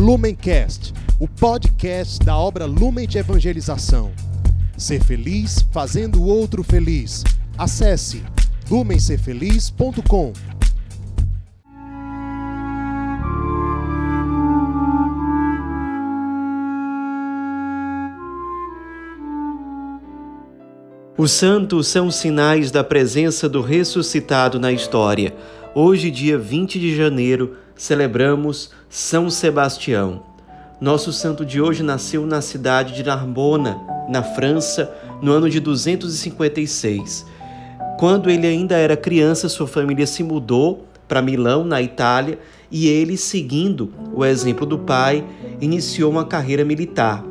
Lumencast, o podcast da obra Lumen de Evangelização. Ser feliz fazendo o outro feliz. Acesse lumencerfeliz.com. Os santos são sinais da presença do ressuscitado na história. Hoje, dia 20 de janeiro, celebramos São Sebastião. Nosso santo de hoje nasceu na cidade de Narbona, na França, no ano de 256. Quando ele ainda era criança, sua família se mudou para Milão, na Itália, e ele, seguindo o exemplo do pai, iniciou uma carreira militar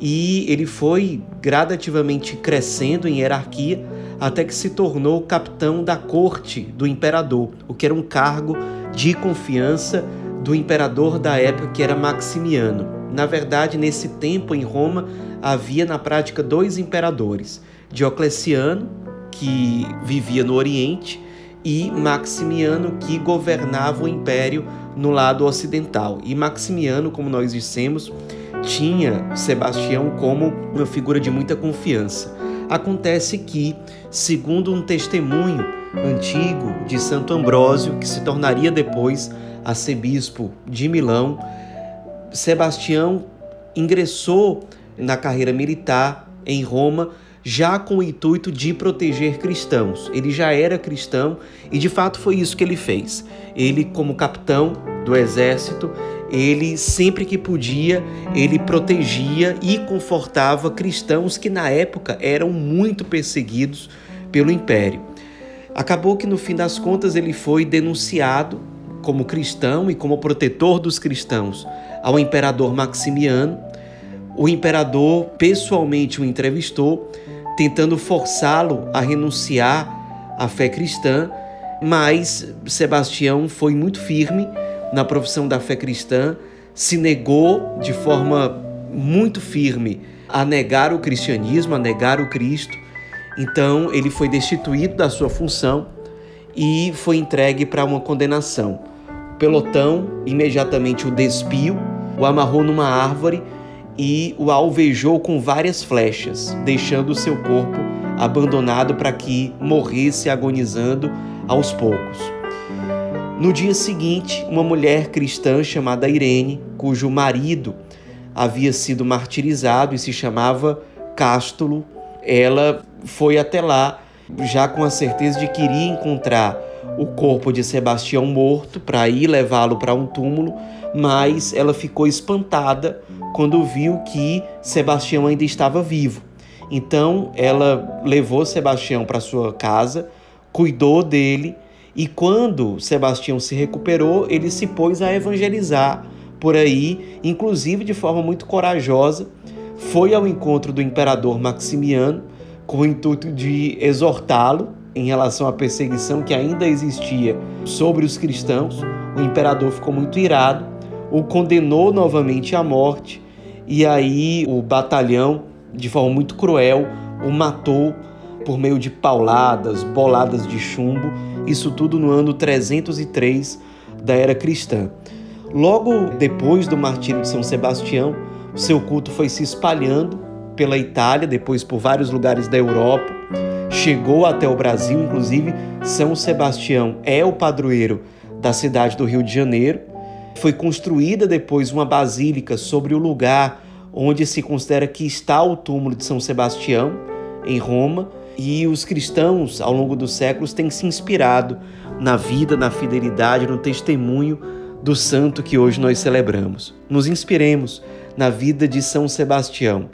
e ele foi gradativamente crescendo em hierarquia até que se tornou capitão da corte do imperador, o que era um cargo de confiança do imperador da época que era Maximiano. Na verdade, nesse tempo em Roma havia na prática dois imperadores: Diocleciano, que vivia no Oriente, e Maximiano, que governava o império no lado ocidental. E Maximiano, como nós dissemos, tinha Sebastião como uma figura de muita confiança. Acontece que, segundo um testemunho antigo de Santo Ambrósio, que se tornaria depois arcebispo de Milão, Sebastião ingressou na carreira militar em Roma já com o intuito de proteger cristãos. Ele já era cristão e de fato foi isso que ele fez. Ele, como capitão do exército, ele sempre que podia, ele protegia e confortava cristãos que na época eram muito perseguidos pelo império. Acabou que no fim das contas ele foi denunciado como cristão e como protetor dos cristãos ao imperador Maximiano. O imperador pessoalmente o entrevistou, tentando forçá-lo a renunciar à fé cristã, mas Sebastião foi muito firme na profissão da fé cristã, se negou de forma muito firme a negar o cristianismo, a negar o Cristo. Então ele foi destituído da sua função e foi entregue para uma condenação. O pelotão imediatamente o despiu, o amarrou numa árvore e o alvejou com várias flechas, deixando o seu corpo abandonado para que morresse agonizando aos poucos. No dia seguinte, uma mulher cristã chamada Irene, cujo marido havia sido martirizado e se chamava Cástulo, ela foi até lá já com a certeza de que iria encontrar o corpo de Sebastião morto para ir levá-lo para um túmulo, mas ela ficou espantada quando viu que Sebastião ainda estava vivo. Então ela levou Sebastião para sua casa, cuidou dele e quando Sebastião se recuperou, ele se pôs a evangelizar por aí, inclusive de forma muito corajosa, foi ao encontro do imperador Maximiano com o intuito de exortá-lo em relação à perseguição que ainda existia sobre os cristãos. O imperador ficou muito irado, o condenou novamente à morte e aí o batalhão, de forma muito cruel, o matou por meio de pauladas, boladas de chumbo, isso tudo no ano 303 da era cristã. Logo depois do martírio de São Sebastião, seu culto foi se espalhando pela Itália, depois por vários lugares da Europa, chegou até o Brasil, inclusive São Sebastião é o padroeiro da cidade do Rio de Janeiro. Foi construída depois uma basílica sobre o lugar onde se considera que está o túmulo de São Sebastião, em Roma, e os cristãos, ao longo dos séculos, têm se inspirado na vida, na fidelidade, no testemunho do santo que hoje nós celebramos. Nos inspiremos na vida de São Sebastião,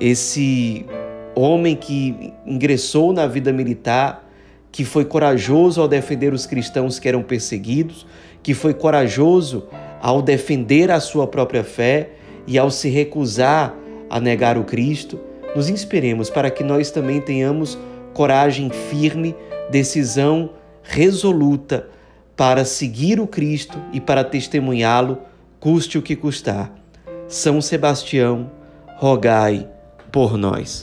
esse homem que ingressou na vida militar, que foi corajoso ao defender os cristãos que eram perseguidos, que foi corajoso ao defender a sua própria fé e ao se recusar a negar o Cristo nos inspiremos para que nós também tenhamos coragem firme, decisão resoluta para seguir o Cristo e para testemunhá-lo, custe o que custar. São Sebastião, rogai por nós.